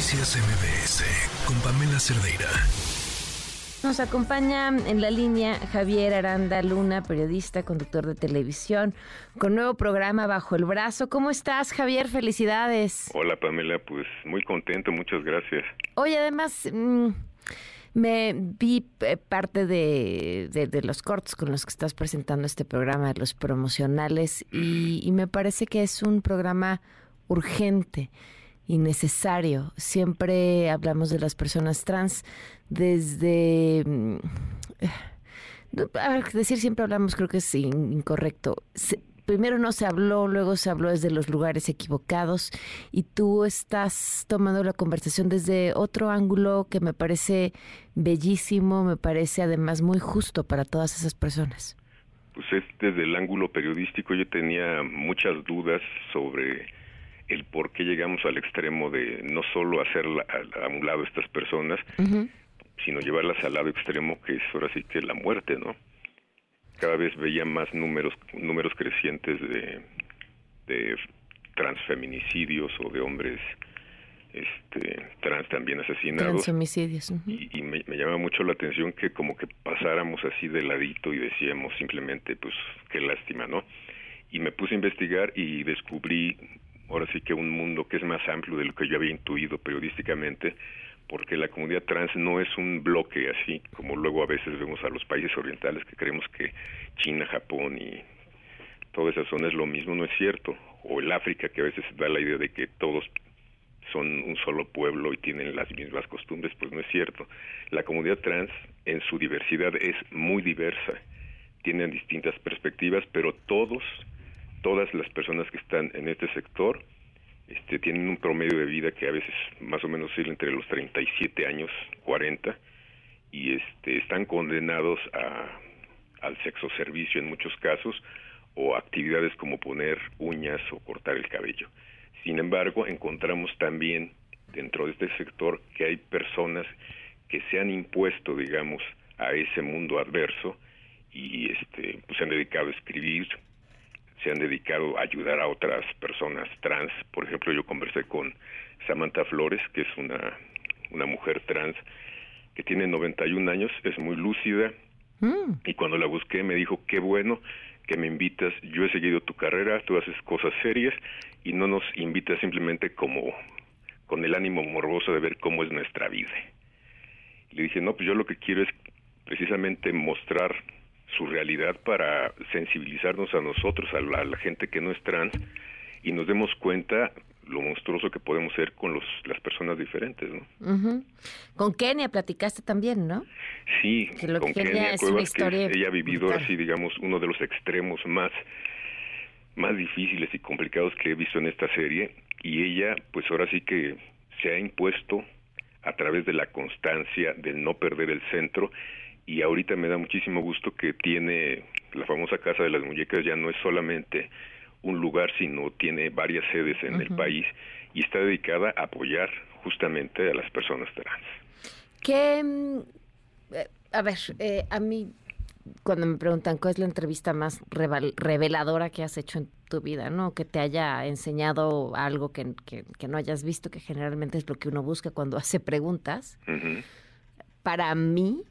Noticias MBS con Pamela Cerdeira. Nos acompaña en la línea Javier Aranda Luna, periodista, conductor de televisión, con nuevo programa Bajo el Brazo. ¿Cómo estás, Javier? Felicidades. Hola, Pamela. Pues muy contento, muchas gracias. Oye, además, mm, me vi eh, parte de, los cortos con los que estás presentando este programa, de los promocionales, y, y me parece que es un programa urgente y necesario. Siempre hablamos de las personas trans desde... Mm, a decir siempre hablamos creo que es incorrecto. primero no se habló, luego se habló desde los lugares equivocados y tú estás tomando la conversación desde otro ángulo que me parece bellísimo, me parece además muy justo para todas esas personas. Pues es desde el ángulo periodístico yo tenía muchas dudas sobre el por qué llegamos al extremo de no solo hacer a, un lado a estas personas, sino llevarlas al lado extremo que es ahora sí que la muerte, ¿no? Cada vez veía más números números crecientes de, de transfeminicidios o de hombres este trans también asesinados. Y, y me, me llama mucho la atención que como que pasáramos así de ladito y decíamos simplemente pues qué lástima no y me puse a investigar y descubrí ahora sí que un mundo que es más amplio de lo que yo había intuido periodísticamente porque la comunidad trans no es un bloque así como luego a veces vemos a los países orientales que creemos que China, Japón y toda esa zona es lo mismo, no es cierto. O el África que a veces da la idea de que todos son un solo pueblo y tienen las mismas costumbres, pues no es cierto. La comunidad trans en su diversidad es muy diversa, tienen distintas perspectivas, pero todos, todas las personas que están en este sector este, tienen un promedio de vida que a veces más o menos es entre los 37 años, 40, y este, están condenados a, al sexo servicio en muchos casos o actividades como poner uñas o cortar el cabello. Sin embargo, encontramos también dentro de este sector que hay personas que se han impuesto, digamos, a ese mundo adverso y este, pues se han dedicado a escribir, se han dedicado a ayudar a otras personas trans. Por ejemplo, yo conversé con Samantha Flores, que es una, una mujer trans que tiene 91 años, es muy lúcida, mm. y cuando la busqué me dijo, qué bueno que me invitas, yo he seguido tu carrera, tú haces cosas serias y no nos invitas simplemente como con el ánimo morboso de ver cómo es nuestra vida. le dije, no, pues yo lo que quiero es precisamente mostrar su realidad para sensibilizarnos a nosotros, a la, gente que no es trans, y nos demos cuenta lo monstruoso que podemos ser con los, las personas diferentes, ¿no? Con Kenia platicaste también, ¿no? Sí, con Kenia, es una historia ella ha vivido así, digamos, uno de los extremos más, más difíciles y complicados que he visto en esta serie, y ella, pues ahora sí que se ha impuesto a través de la constancia, del no perder el centro, y ahorita me da muchísimo gusto que tiene la famosa Casa de las Muñecas ya no es solamente un lugar, sino tiene varias sedes en el país y está dedicada a apoyar justamente a las personas trans. Que, mm, eh, a ver, eh, a mí cuando me preguntan cuál es la entrevista más reveladora que has hecho en tu vida, ¿no? Que te haya enseñado algo que, que, no hayas visto, que generalmente es lo que uno busca cuando hace preguntas. Para mí,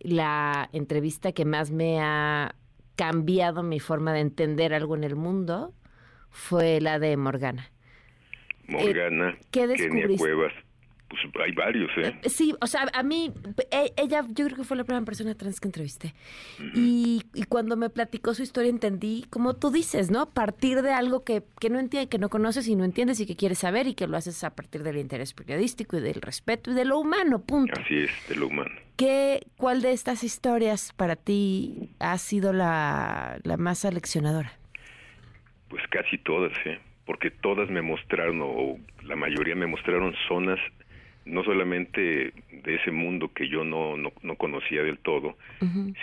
la entrevista que más me ha cambiado mi forma de entender algo en el mundo fue la de Morgana. Morgana, eh, ¿qué Kenia Cuevas, pues hay varios, ¿eh? ¿eh? Sí, o sea, a mí, e, ella, yo creo que fue la primera persona trans que entrevisté. y, cuando me platicó su historia entendí, como tú dices, ¿no? Partir de algo que, que no entiendes, que no conoces y no entiendes y que quieres saber y que lo haces a partir del interés periodístico y del respeto y de lo humano, punto. Así es, de lo humano. ¿Qué, ¿Cuál de estas historias para ti ha sido la, la más aleccionadora? Pues casi todas, ¿eh? porque todas me mostraron, o la mayoría me mostraron zonas no solamente de ese mundo que yo no, no, conocía del todo,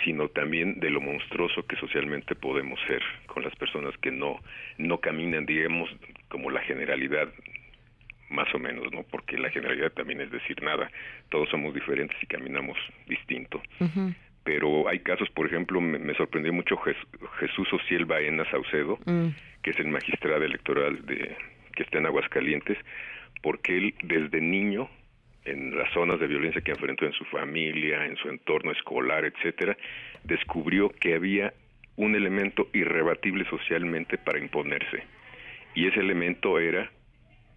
sino también de lo monstruoso que socialmente podemos ser con las personas que no, no caminan, digamos, como la generalidad, más o menos, ¿no? Porque la generalidad también es decir nada, todos somos diferentes y caminamos distinto. Pero hay casos, por ejemplo, me, sorprendió mucho Jesús Ociel Baena Saucedo, mm. que es el magistrado electoral de que está en Aguascalientes, porque él desde niño en las zonas de violencia que enfrentó en su familia, en su entorno escolar, etcétera, descubrió que había un elemento irrebatible socialmente para imponerse. Y ese elemento era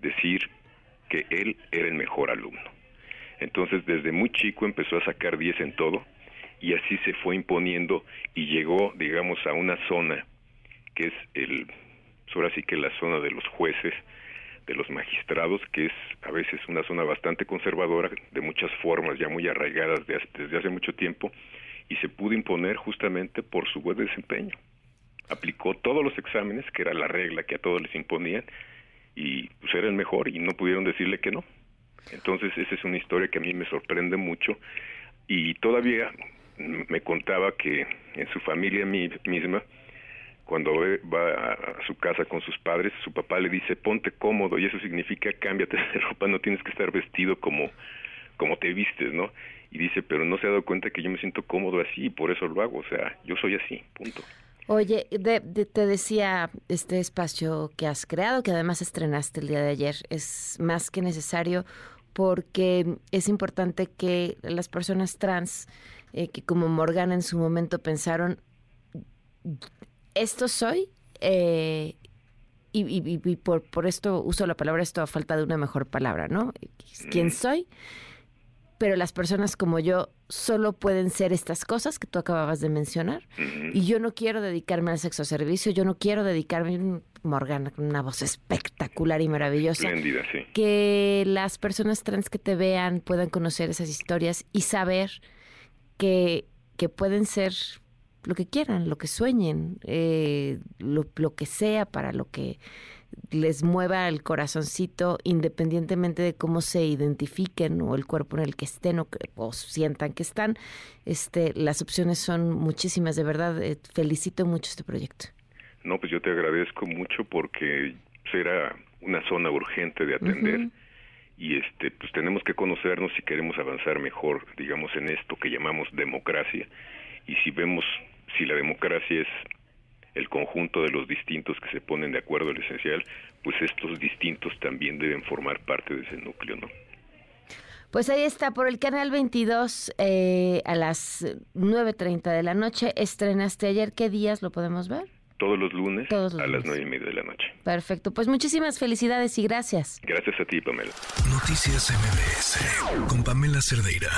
decir que él era el mejor alumno. Entonces, desde muy chico empezó a sacar 10 en todo y así se fue imponiendo y llegó, digamos, a una zona que es el, ahora sí que la zona de los jueces, de los magistrados, que es a veces una zona bastante conservadora, de muchas formas ya muy arraigadas desde hace mucho tiempo, y se pudo imponer justamente por su buen desempeño. Aplicó todos los exámenes, que era la regla que a todos les imponían, y pues era el mejor y no pudieron decirle que no. Entonces esa es una historia que a mí me sorprende mucho y todavía me contaba que en su familia misma, cuando va a su casa con sus padres, su papá le dice ponte cómodo y eso significa cámbiate de ropa, no tienes que estar vestido como como te vistes, ¿no? Y dice, pero no se ha dado cuenta que yo me siento cómodo así y por eso lo hago, o sea, yo soy así, punto. Oye, te decía, este espacio que has creado, que además estrenaste el día de ayer, es más que necesario porque es importante que las personas trans, eh, que como Morgana en su momento pensaron, esto soy, eh, y, por, por, esto uso la palabra esto a falta de una mejor palabra, ¿no? ¿Quién mm. soy? pero las personas como yo solo pueden ser estas cosas que tú acababas de mencionar. Y yo no quiero dedicarme al sexo servicio, yo no quiero dedicarme, Morgana, con una voz espectacular y maravillosa. sí. Que las personas trans que te vean puedan conocer esas historias y saber que, que pueden ser lo que quieran, lo que sueñen, eh, lo, lo que sea para lo que les mueva el corazoncito independientemente de cómo se identifiquen o el cuerpo en el que estén o, o sientan que están. Este, las opciones son muchísimas, de verdad. Eh, felicito mucho este proyecto. No, pues yo te agradezco mucho porque será una zona urgente de atender. Y este, pues tenemos que conocernos si queremos avanzar mejor, digamos, en esto que llamamos democracia. Y si vemos si la democracia es el conjunto de los distintos que se ponen de acuerdo en esencial, pues estos distintos también deben formar parte de ese núcleo, ¿no? Pues ahí está, por el canal 22 eh, a las 9.30 de la noche. Estrenaste ayer, ¿qué días lo podemos ver? Todos los lunes a las nueve y media de la noche. Perfecto, pues muchísimas felicidades y gracias. Gracias a ti, Pamela. Noticias MBS con Pamela Cerdeira.